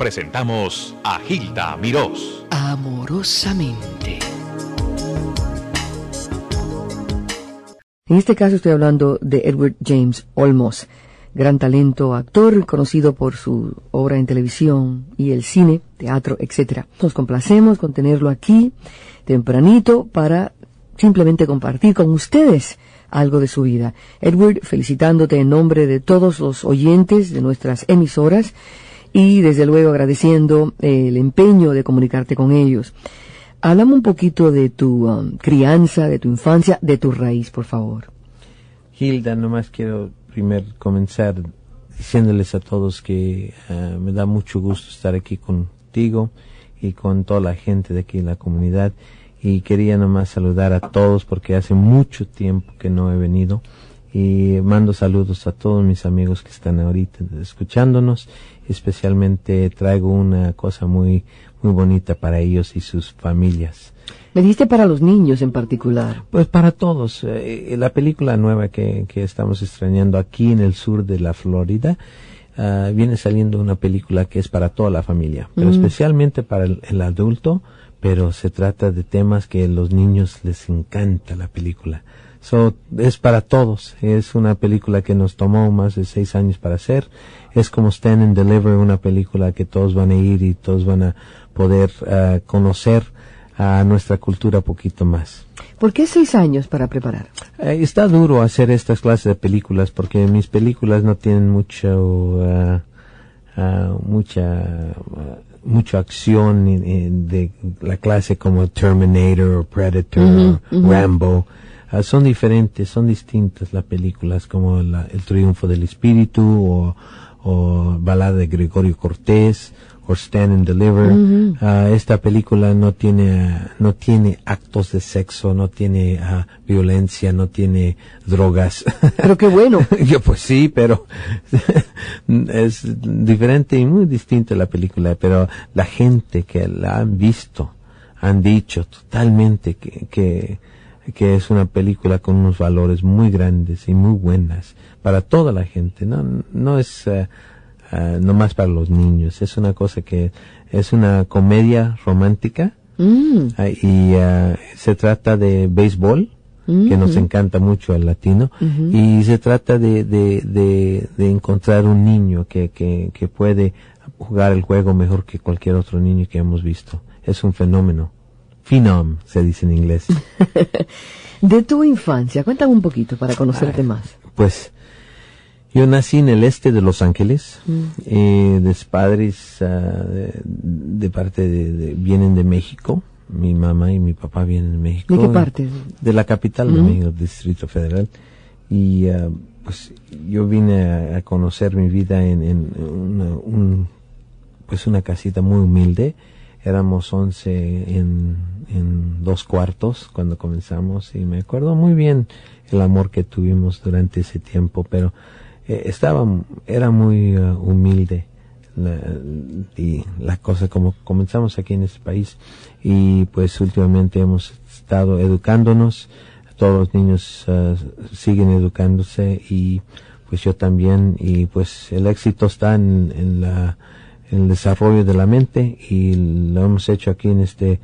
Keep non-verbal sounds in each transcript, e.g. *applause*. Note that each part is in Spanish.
presentamos a Gilda Mirós. Amorosamente. En este caso estoy hablando de Edward James Olmos, gran talento actor, conocido por su obra en televisión y el cine, teatro, etc. Nos complacemos con tenerlo aquí tempranito para simplemente compartir con ustedes algo de su vida. Edward, felicitándote en nombre de todos los oyentes de nuestras emisoras y desde luego agradeciendo el empeño de comunicarte con ellos. Háblame un poquito de tu um, crianza, de tu infancia, de tu raíz, por favor. Hilda, nomás quiero primero comenzar diciéndoles a todos que uh, me da mucho gusto estar aquí contigo y con toda la gente de aquí en la comunidad y quería nomás saludar a todos porque hace mucho tiempo que no he venido y mando saludos a todos mis amigos que están ahorita escuchándonos especialmente traigo una cosa muy muy bonita para ellos y sus familias. Me dijiste para los niños en particular. Pues para todos. Eh, la película nueva que, que, estamos extrañando aquí en el sur de la Florida, uh, viene saliendo una película que es para toda la familia, pero mm. especialmente para el, el, adulto, pero se trata de temas que a los niños les encanta la película. So, es para todos. Es una película que nos tomó más de seis años para hacer. Es como Stand and Deliver, una película que todos van a ir y todos van a poder uh, conocer a nuestra cultura poquito más. ¿Por qué seis años para preparar? Eh, está duro hacer estas clases de películas porque mis películas no tienen mucho, uh, uh, mucha, mucha acción de la clase como Terminator o Predator -huh, o -huh. Rambo. Son diferentes, son distintas las películas como la, El Triunfo del Espíritu o, o Balada de Gregorio Cortés o Stand and Deliver. Uh -huh. uh, esta película no tiene, no tiene actos de sexo, no tiene uh, violencia, no tiene drogas. *laughs* Pero qué bueno. *laughs* Yo pues sí, pero *laughs* es diferente y muy distinta la película, pero la gente que la han visto han dicho totalmente que, que, que es una película con unos valores muy grandes y muy buenas para toda la gente. No, no es uh, uh, no más para los niños. Es una cosa que es una comedia romántica mm. uh, y se trata de béisbol, mm que nos encanta mucho al latino, Mm. y se trata de, de, de, de encontrar un niño que, que, que puede jugar el juego mejor que cualquier otro niño que hemos visto. Es un fenómeno. Phenom, se dice en inglés. *laughs* de tu infancia, cuéntame un poquito para conocerte Ay, más. Pues yo nací en el este de Los Ángeles, mm. eh, de padres uh, de, de, parte de, de, vienen de México, mi mamá y mi papá vienen de México. ¿De qué parte? De la capital mm. de México, Distrito Federal. Y uh, pues yo vine a, a, conocer mi vida en, en una, un, pues una casita muy humilde. Éramos once en, en dos cuartos cuando comenzamos y me acuerdo muy bien el amor que tuvimos durante ese tiempo, pero eh, estaba, era muy uh, humilde la, y la cosa como comenzamos aquí en este país y pues últimamente hemos estado educándonos, todos los niños uh, siguen educándose y pues yo también y pues el éxito está en, en la el desarrollo de la mente y lo hemos hecho aquí en este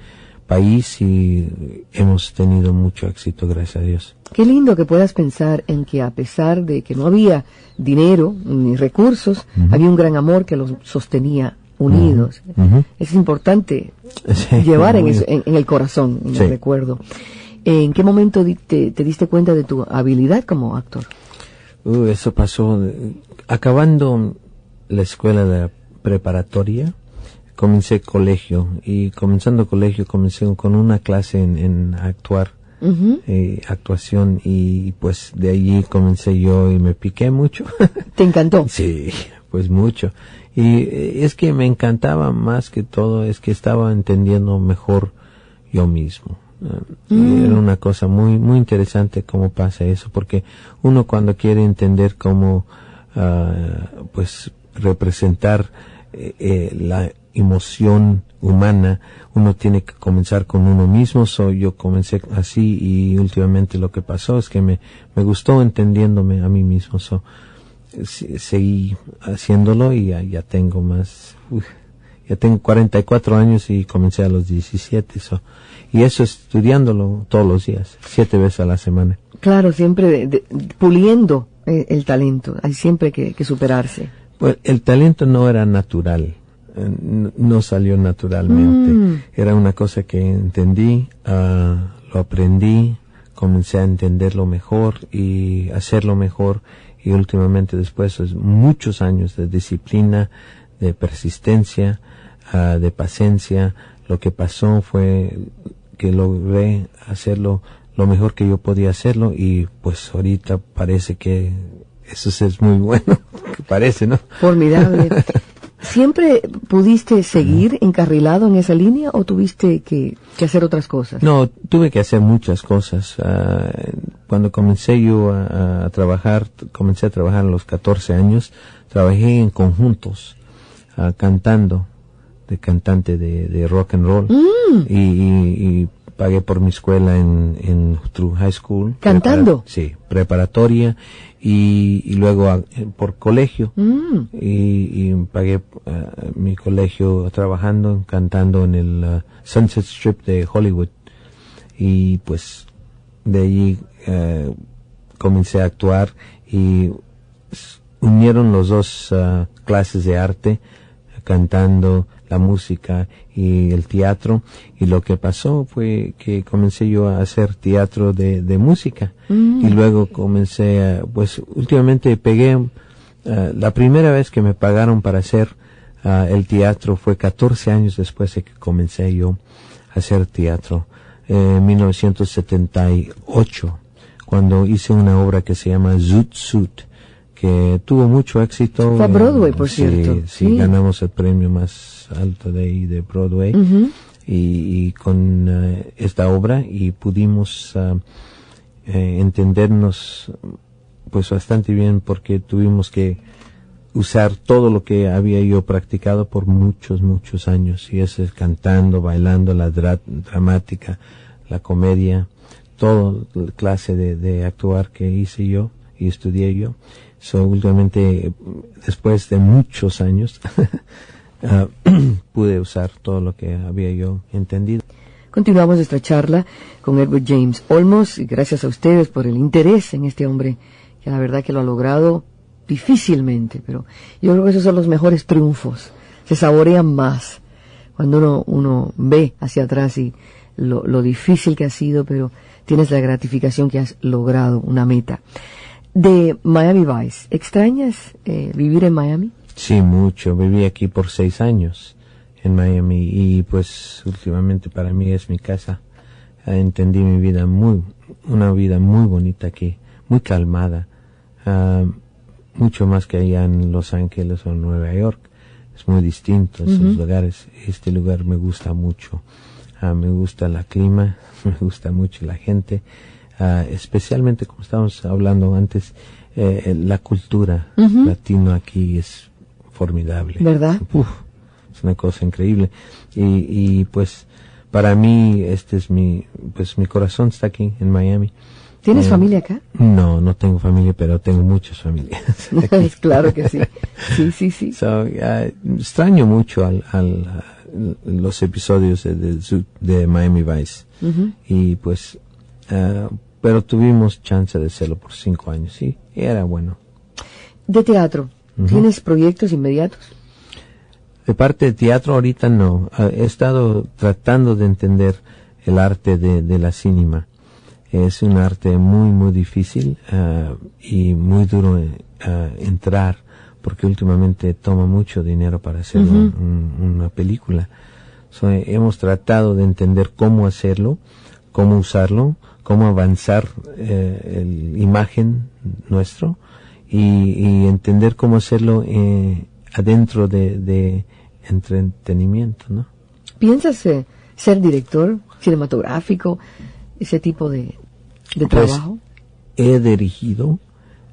país y hemos tenido mucho éxito, gracias a Dios. Qué lindo que puedas pensar en que a pesar de que no había dinero ni recursos, uh -huh. había un gran amor que los sostenía unidos. Uh -huh. Es importante sí, llevar en, eso, en, en, el corazón, en sí. el recuerdo. ¿En qué momento te, te, diste cuenta de tu habilidad como actor? Uh, eso pasó acabando la escuela de la preparatoria. Comencé colegio y comenzando colegio comencé con una clase en, en actuar uh -huh. eh, actuación y pues de allí comencé yo y me piqué mucho. *laughs* Te encantó sí pues mucho. Y eh, es que me encantaba más que todo es que estaba entendiendo mejor yo mismo. Mm. Era una cosa muy muy interesante cómo pasa eso, porque uno cuando quiere entender cómo uh, pues representar eh, eh, la emoción humana, uno tiene que comenzar con uno mismo. So, yo comencé así y últimamente lo que pasó es que me, me gustó entendiéndome a mí mismo. So, seguí haciéndolo y ya, ya tengo más. Uf, ya tengo 44 años y comencé a los 17. So, y eso estudiándolo todos los días, siete veces a la semana. Claro, siempre de- de- puliendo eh, el talento. Hay siempre que, que superarse. Pues el talento no era natural, eh, no salió naturalmente. Mm. Era una cosa que entendí, ah, lo aprendí, comencé a entenderlo mejor y hacerlo mejor. Y últimamente después de muchos años de disciplina, de persistencia, ah, de paciencia, lo que pasó fue que logré hacerlo lo mejor que yo podía hacerlo y pues ahorita parece que eso es muy bueno, *laughs* que parece, ¿no? Formidable. *laughs* ¿Siempre pudiste seguir encarrilado en esa línea o tuviste que, que hacer otras cosas? No, tuve que hacer muchas cosas. Ah, cuando comencé yo a, a trabajar, comencé a trabajar a los 14 años, trabajé en conjuntos, ah, cantando, de cantante de, de rock and roll. Mm. Y, y- y pagué por mi escuela en, en through high school. ¿Cantando? Prepara- sí, preparatoria y, y luego ah, por colegio. Mm. y, y pagué ah, mi colegio trabajando, cantando en el ah, Sunset Strip de Hollywood. Y pues de allí eh, comencé a actuar y unieron los dos clases de arte, cantando, la música y el teatro. Y lo que pasó fue que comencé yo a hacer teatro de, de música. Y luego comencé a, pues últimamente pegué, ah, la primera vez que me pagaron para hacer ah, el teatro fue 14 años después de que comencé yo a hacer teatro. En 1978, cuando hice una obra que se llama Zoot Suit, que tuvo mucho éxito. Fue a Eh, Broadway, por sí, cierto. Sí, Sí. ganamos el premio más alto de ahí de Broadway. Y, y con eh, esta obra y pudimos ah, eh, entendernos pues bastante bien porque tuvimos que usar todo lo que había yo practicado por muchos, muchos años. Y eso es cantando, bailando, la dra- dramática, la comedia, todo la clase de, de actuar que hice yo y estudié yo. So, últimamente, después de muchos años, *laughs* ah, *clears throat* pude usar todo lo que había yo entendido. Continuamos nuestra charla con Edward James Olmos y gracias a ustedes por el interés en este hombre que la verdad que lo ha logrado difícilmente, pero yo creo que esos son los mejores triunfos. Se saborean más cuando uno, uno ve hacia atrás y lo, lo difícil que ha sido, pero tienes la gratificación que has logrado una meta. De Miami Vice, ¿extrañas eh, vivir en Miami? Sí, mucho. Viví aquí por seis años en Miami y pues últimamente para mí es mi casa. Ah, entendí mi vida muy, una vida muy bonita aquí, muy calmada, ah, mucho más que allá en Los Ángeles o en Nueva York. Es muy distinto esos lugares. Este lugar me gusta mucho. Ah, me gusta la clima, *laughs* me gusta mucho la gente, ah, especialmente como estábamos hablando antes, eh, la cultura latino aquí es formidable. ¿Verdad? Uf, es una cosa increíble. Y, y pues para mí este es mi, pues mi corazón está aquí en Miami. ¿Tienes Eh, familia acá? No, no tengo familia, pero tengo muchas familias. *laughs* aquí. claro que sí. Sí, sí, sí. *laughs* So, ah, extraño mucho al, al, los episodios de, de, Miami Vice. Y pues, ah, pero tuvimos chance de hacerlo por cinco años, sí, y era bueno. De teatro, ¿tienes proyectos inmediatos? De parte de teatro ahorita no. Ah, He estado tratando de entender el arte de, de la cinema. Es un arte muy, muy difícil ah, y muy duro ah, entrar porque últimamente toma mucho dinero para hacer un- un- una película. So, hemos tratado de entender cómo hacerlo, cómo usarlo, cómo avanzar eh, el imagen nuestro y, y entender cómo hacerlo eh, adentro de, de entretenimiento, ¿no? ¿Piensas eh, ser director cinematográfico, ese tipo de, de Pues, trabajo? He dirigido,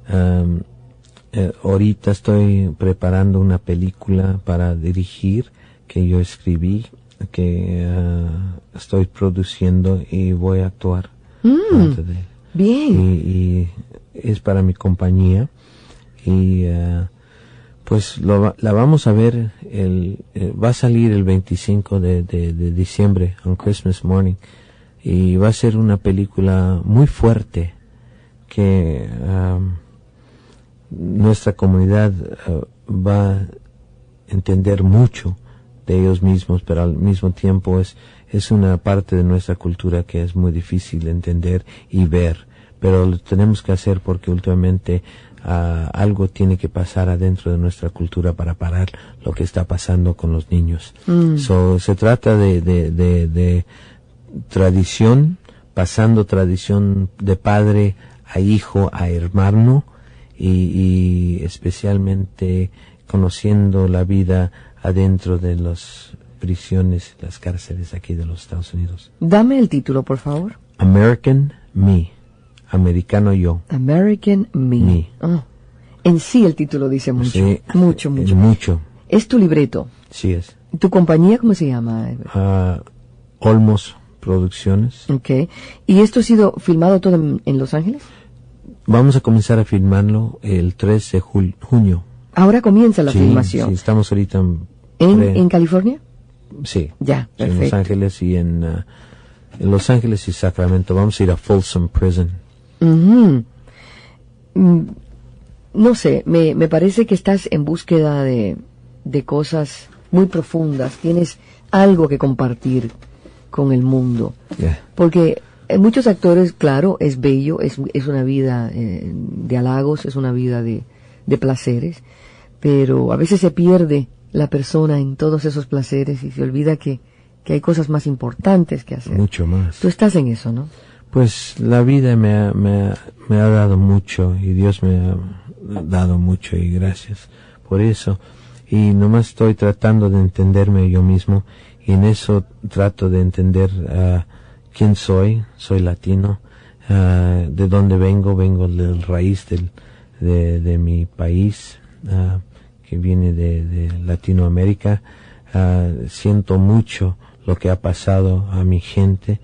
eh, ahorita estoy preparando una película para dirigir que yo escribí, que ah, estoy produciendo y voy a actuar. De- y, Bien. y es para mi compañía. Y ah, Pues lo va- la vamos a ver, el, eh, va a salir el 25 de, de- de diciembre, on Christmas morning, y va a ser una película muy fuerte que nuestra comunidad eh, va a entender mucho de ellos mismos, pero al mismo tiempo es, es una parte de nuestra cultura que es muy difícil de entender y ver, pero lo tenemos que hacer porque últimamente ah, algo tiene que pasar adentro de nuestra cultura para parar lo que está pasando con los niños. So, se trata de, de, de, de tradición, pasando tradición de padre a hijo, a hermano, y, y especialmente conociendo la vida adentro de las prisiones, las cárceles aquí de los Estados Unidos. Dame el título, por favor. American Me, americano yo. American Me. Me. Ah, En sí el título dice mucho. Sí, mucho, eh, mucho. Mucho, Es tu libreto. sí es. ¿Tu compañía cómo se llama? Ah, Olmos Producciones. Ok. ¿Y esto ha sido filmado todo en, en Los Ángeles? Vamos a comenzar a filmarlo el 3 de junio. Ahora comienza la Sí, filmación. sí, estamos ahorita en, ¿En, ¿En California? Sí, Ya, sí, en Los perfecto. Ángeles y en, ah, en Los Ángeles y Sacramento. Vamos a ir a Folsom Prison. Mm, No sé, me, me parece que estás en búsqueda de, de cosas muy profundas. Tienes algo que compartir con el mundo. Yeah. Porque en muchos actores, claro, es bello, es, es una vida eh, de halagos, es una vida de, de placeres, pero a veces se pierde la persona en todos esos placeres y se olvida que, que hay cosas más importantes que hacer. Mucho más. Tú estás en eso, ¿no? Pues la vida me ha, me, ha, me ha dado mucho y Dios me ha dado mucho y gracias por eso. Y nomás estoy tratando de entenderme yo mismo y en eso trato de entender ah, quién soy. Soy latino, ah, de dónde vengo, vengo del raíz del, de, de mi país, ah, viene de, de Latinoamérica. Ah, siento mucho lo que ha pasado a mi gente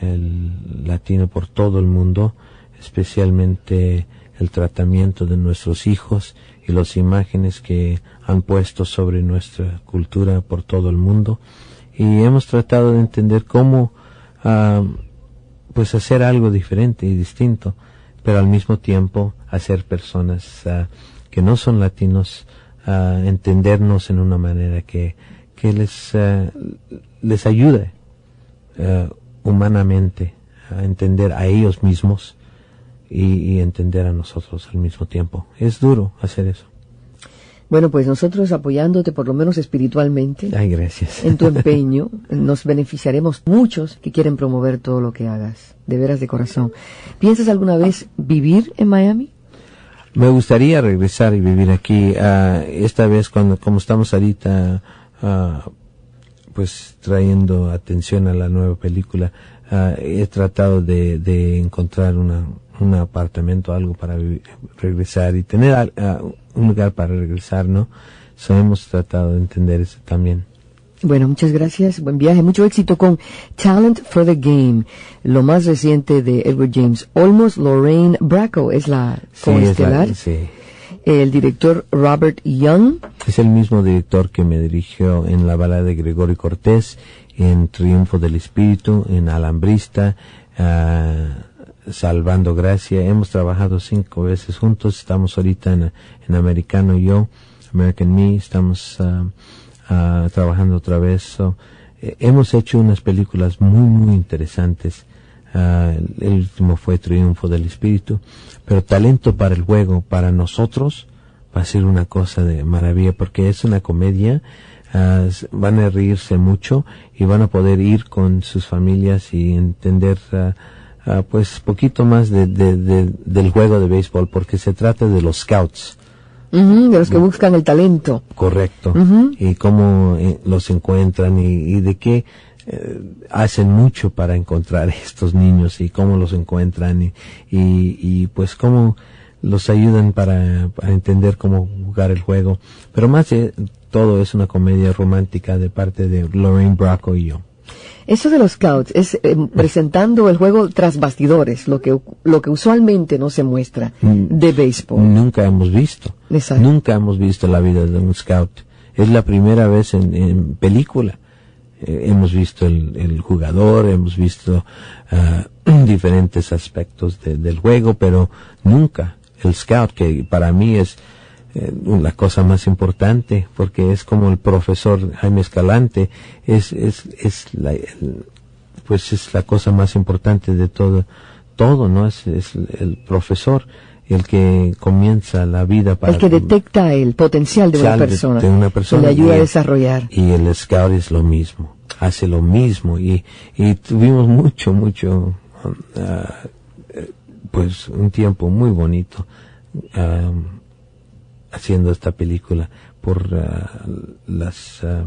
el latino por todo el mundo, especialmente el tratamiento de nuestros hijos y las imágenes que han puesto sobre nuestra cultura por todo el mundo. Y hemos tratado de entender cómo, ah, pues hacer algo diferente y distinto, pero al mismo tiempo hacer personas ah, que no son latinos, ah, entendernos en una manera que, que les, ah, les ayude eh, humanamente a entender a ellos mismos y, y entender a nosotros al mismo tiempo. Es duro hacer eso. Bueno, pues nosotros apoyándote por lo menos espiritualmente Ay, gracias. en tu *laughs* empeño, nos beneficiaremos muchos que quieren promover todo lo que hagas, de veras de corazón. ¿Piensas alguna vez vivir en Miami? Me gustaría regresar y vivir aquí. ah, esta vez, cuando como estamos ahorita, ah, pues trayendo atención a la nueva película, ah, he tratado de, de encontrar una, un apartamento, algo para vi- regresar y tener un lugar para regresar, ¿no? So, hemos tratado de entender eso también. Bueno, muchas gracias, buen viaje, mucho éxito con Talent for the Game, lo más reciente de Edward James Olmos, Lorraine Bracco es la Sí, es, la- coestelar, sí. el director Robert Young, Es el mismo director que me dirigió en la balada de Gregorio Cortés, en Triunfo del Espíritu, en Alambrista, ah, Salvando Gracia. Hemos trabajado cinco veces juntos. Estamos ahorita en, en Americano y yo, American Me. Estamos ah, ah, trabajando otra vez. Eh, hemos hecho unas películas muy, muy interesantes. Ah, el, último fue Triunfo del Espíritu. Pero talento para el juego, para nosotros, va a ser una cosa de maravilla porque es una comedia. s- van a reírse mucho y van a poder ir con sus familias y entender ah, pues poquito más de, de- de- del juego de béisbol porque se trata de los scouts de los que buscan el talento. correcto. Y cómo eh, los encuentran y, y de qué eh, hacen mucho para encontrar *laughs* estos niños y cómo los encuentran y, y, y, pues cómo los ayudan para, para entender cómo jugar el juego. Pero más de todo es una comedia romántica de parte de Lorraine Bracco y yo Eso de los scouts es eh, presentando el juego tras bastidores, lo que, lo que usualmente no se muestra de béisbol. Nunca hemos visto. Exacto. Nunca hemos visto la vida de un scout. Es la primera vez en, en película. Eh, hemos visto el, el jugador, hemos visto ah, *clears throat* diferentes aspectos de- del juego, pero nunca el scout, que para mí es eh, la cosa más importante, porque es como el profesor Jaime Escalante, es, es, es la, el- pues es la cosa más importante de todo, todo, ¿no? Es, es el profesor el que comienza la vida para El que detecta el potencial de una persona. de una persona Que le ayuda y- a desarrollar. y el scout es lo mismo, hace lo mismo y, y tuvimos mucho, mucho, ah, eh, pues un tiempo muy bonito um, haciendo esta película por ah, las, ah,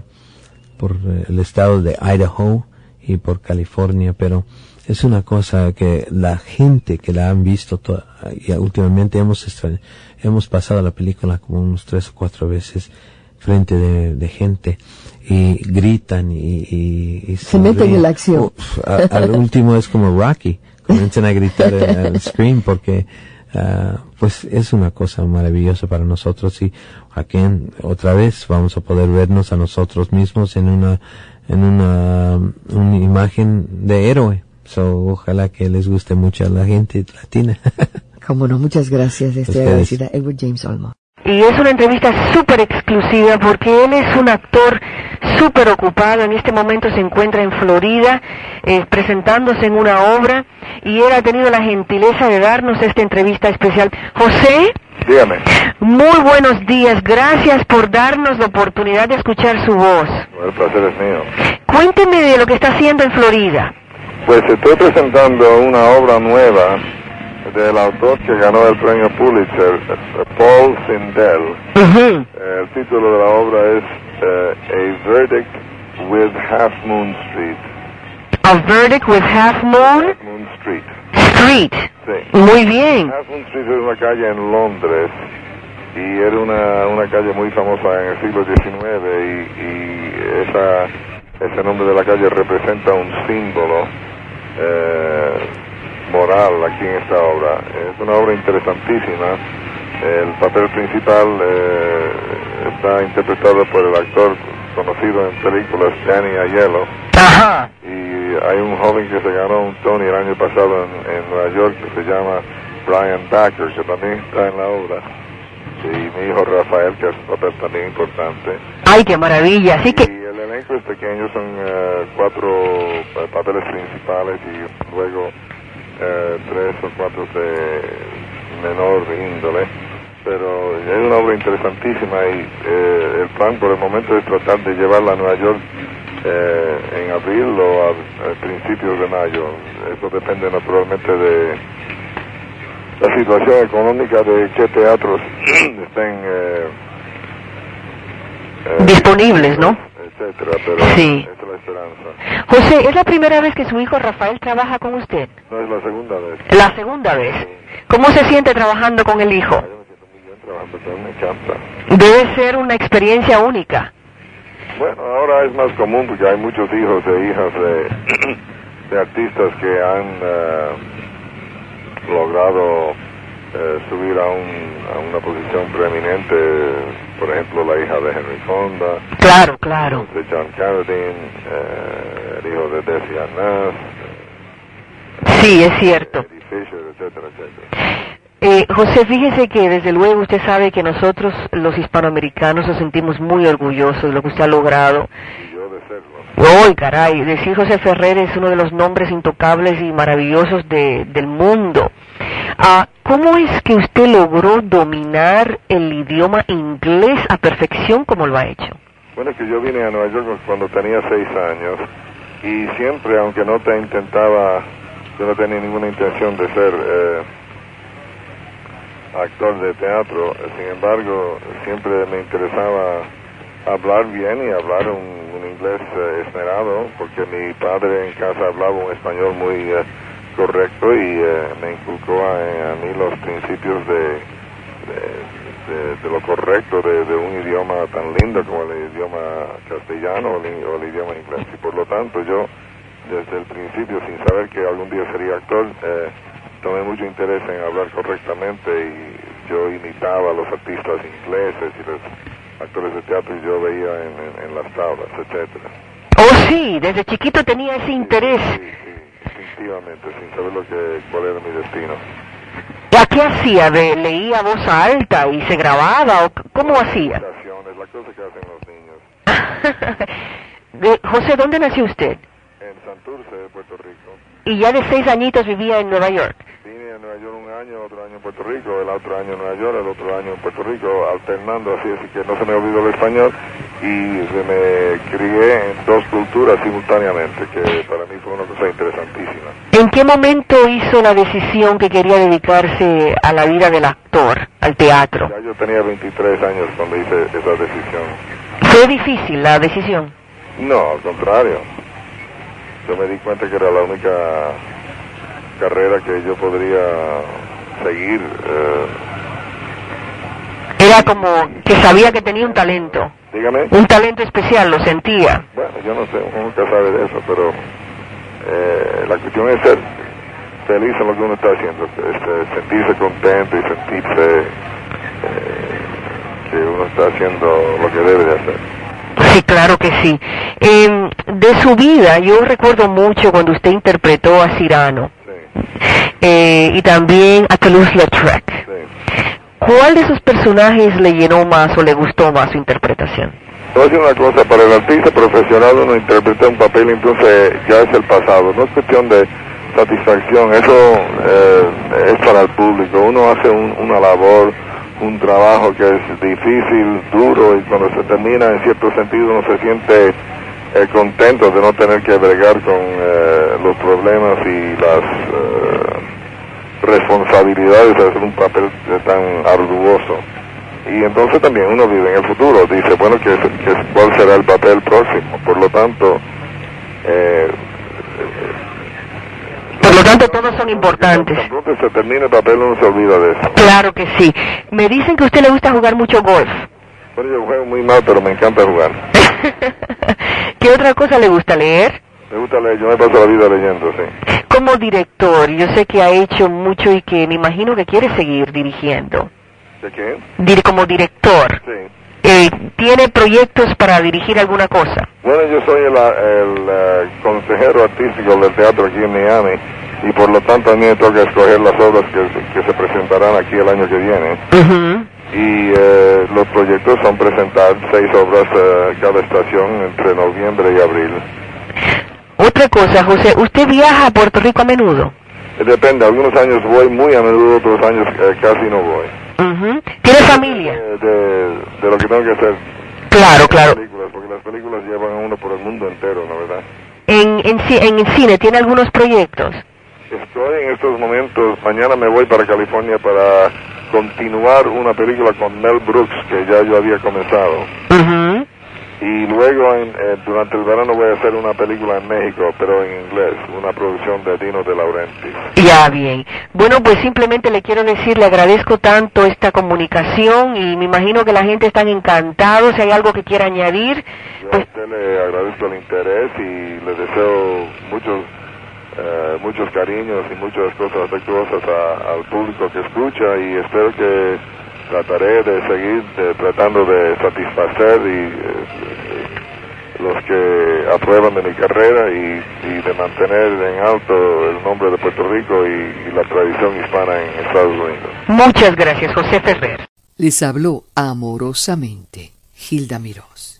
por eh, el estado de Idaho y por California, pero es una cosa que la gente que la han visto to- y últimamente hemos extra- hemos pasado la película como unos tres o cuatro veces frente de, de gente y gritan y, y- y Se meten en la acción. Uf, a- al último es como Rocky, comienzan a gritar en el *laughs* screen porque ah, pues es una cosa maravillosa para nosotros y aquí otra vez vamos a poder vernos a nosotros mismos en una en una, una imagen de héroe. So, ojalá que les guste mucho a la gente latina. *laughs* Como no, muchas gracias. Estoy Ustedes. agradecida. Edward James Olmos. Y es una entrevista súper exclusiva porque él es un actor súper ocupado. En este momento se encuentra en Florida eh, presentándose en una obra y él ha tenido la gentileza de darnos esta entrevista especial. José, Dígame. muy buenos días. Gracias por darnos la oportunidad de escuchar su voz. El placer es mío. Cuénteme de lo que está haciendo en Florida. Pues estoy presentando una obra nueva del autor que ganó el premio Pulitzer, Paul Sindel. El título de la obra es eh, A Verdict with Half Moon Street. A verdict with half moon Half Moon Street. street. Sí. Muy bien. Half Moon Street es una calle en Londres y era una, una calle muy famosa en el siglo XIX y, y esa, ese nombre de la calle representa un símbolo eh, moral aquí en esta obra. Es una obra interesantísima. El papel principal eh, está interpretado por el actor conocido en películas Danny Aiello Ajá. y hay un joven que se ganó un Tony el año pasado en, en Nueva York que se llama Brian Backer, que también está en la obra. Y mi hijo Rafael, que hace un papel también importante. Ay, qué maravilla. Así que Y el elenco es pequeño, son eh, cuatro eh, papeles principales y luego eh, tres o cuatro de menor índole. Pero es una obra interesantísima y eh, el plan por el momento es tratar de llevarla a Nueva York eh, en abril o a, a principios de mayo. Eso depende naturalmente de la situación económica de qué teatros *clears throat* estén eh, eh, Disponibles, ¿no? Etcétera, pero Sí. esa es la esperanza. José, ¿es la primera vez que su hijo Rafael trabaja con usted? No es la segunda vez. La segunda vez. ¿Cómo se siente trabajando con el hijo? Yo me siento muy bien trabajando con él, me encanta. Debe ser una experiencia única. Bueno, ahora es más común porque hay muchos hijos e hijas de, *clears throat* de artistas que han eh, logrado eh, subir a, un, a una posición preeminente, por ejemplo, la hija de Henry Fonda, Claro, claro. de John Carradine, eh, el hijo de Desi Arnaz, Sí, es cierto. Eddie Fisher, etcétera, etcétera. Eh, José, fíjese que desde luego usted sabe que nosotros los hispanoamericanos nos sentimos muy orgullosos de lo que usted ha logrado. Y yo de serlo. ¡Uy, caray! Decir José Ferrer es uno de los nombres intocables y maravillosos de- del mundo. Ah, ¿Cómo es que usted logró dominar el idioma inglés a perfección como lo ha hecho? Bueno, es que yo vine a Nueva York cuando tenía seis años y siempre, aunque no te intentaba, yo no tenía ninguna intención de ser eh, actor de teatro, sin embargo, siempre me interesaba hablar bien y hablar un, inglés eh, esmerado, porque mi padre en casa hablaba un español muy eh, correcto y eh, me inculcó a, a mí los principios de, de, lo correcto de, un idioma tan lindo como el idioma castellano o el, o el idioma inglés. Y por lo tanto yo desde el principio, sin saber que algún día sería actor, eh, tomé mucho interés en hablar correctamente y yo imitaba a los artistas ingleses y los actores de teatro y yo veía en, en- en las tablas, etcétera. Oh, sí, desde chiquito tenía ese interés. Sí, sí, instintivamente, sin saber lo que, cuál era mi destino. ¿A qué hacía? ¿De- ¿Leía a voz alta y se grababa? ¿O ¿Cómo hacía? La cosa que hacen los niños. *laughs* De- José, ¿dónde nació usted? En Santurce, Puerto Rico. Y ya de seis añitos vivía en Nueva York. Vine a Nueva York año, otro año en Puerto Rico, el otro año en Nueva York, el otro año en Puerto Rico, alternando así, así que no se me olvidó el español y se me crié en dos culturas simultáneamente, que para mí fue una cosa interesantísima. ¿En qué momento hizo la decisión que quería dedicarse a la vida del actor, al teatro? Ya yo tenía 23 años cuando hice esa decisión. ¿Fue difícil la decisión? No, al contrario. Yo me di cuenta que era la única carrera que yo podría seguir. eh, Era como que sabía que tenía un talento, dígame. un talento especial, lo sentía. Bueno, yo no sé, uno nunca sabe de eso, pero eh, la cuestión es ser feliz en lo que uno está haciendo, este, sentirse contento y sentirse eh, que uno está haciendo lo que debe de hacer. Sí, claro que sí. Eh, de su vida, yo recuerdo mucho cuando usted interpretó a Cyrano Sí, eh, y también a Toulouse-Lautrec. ¿Cuál de esos personajes le llenó más o le gustó más su interpretación? Una cosa, para el artista profesional uno interpreta un papel entonces ya es el pasado, no es cuestión de satisfacción, eso eh, es para el público, uno hace un- una labor, un trabajo que es difícil, duro y cuando se termina en cierto sentido uno se siente eh, contento de no tener que bregar con eh, los problemas y las eh, responsabilidades de hacer un papel eh, tan arduoso. Y entonces también uno vive en el futuro, dice, bueno, ¿qué, qué- cuál será el papel próximo? Por lo tanto, eh, Por lo tanto, todos son importantes. tan pronto se termina el papel uno se olvida de eso. Claro que sí. Me dicen que a usted le gusta jugar mucho golf. Bueno, yo juego muy mal, pero me encanta jugar. *laughs* ¿Qué otra cosa le gusta leer? Me gusta leer, yo me paso la vida leyendo, sí. Como director, yo sé que ha hecho mucho y que me imagino que quiere seguir dirigiendo. ¿De qué? Dir- como director, Sí. eh, ¿tiene proyectos para dirigir alguna cosa? Bueno, yo soy el, el, eh, consejero artístico del teatro aquí en Miami y por lo tanto a mí me toca escoger las obras que, que se presentarán aquí el año que viene. Ujú. Y eh, los proyectos son presentar seis obras eh, cada estación entre noviembre y abril. Otra cosa, José, ¿usted viaja a Puerto Rico a menudo? Eh, Depende, algunos años voy muy a menudo, otros años eh, casi no voy. Ujú. ¿Tiene familia? Eh, de, de lo que tengo que hacer. Claro, claro. Películas, porque las películas llevan a uno por el mundo entero, ¿no verdad? En, en, en cine, ¿tiene algunos proyectos? Estoy en estos momentos, mañana me voy para California para continuar una película con Mel Brooks que ya yo había comenzado. Y luego en- eh, durante el verano voy a hacer una película en México, pero en inglés, una producción de Dino de Laurentiis. Ya, bien. Bueno, pues simplemente le quiero decir, le agradezco tanto esta comunicación y me imagino que la gente está encantada. Si hay algo que quiera añadir, Yo a pues usted le agradezco el interés y le deseo muchos cariños y muchas cosas afectuosas a- al público que escucha y espero que trataré de seguir de- tratando de satisfacer y eh, los que aprueban de mi carrera y, y de mantener en alto el nombre de Puerto Rico y, y la tradición hispana en Estados Unidos. muchas gracias, José Ferrer. Les habló amorosamente Hilda Mirós.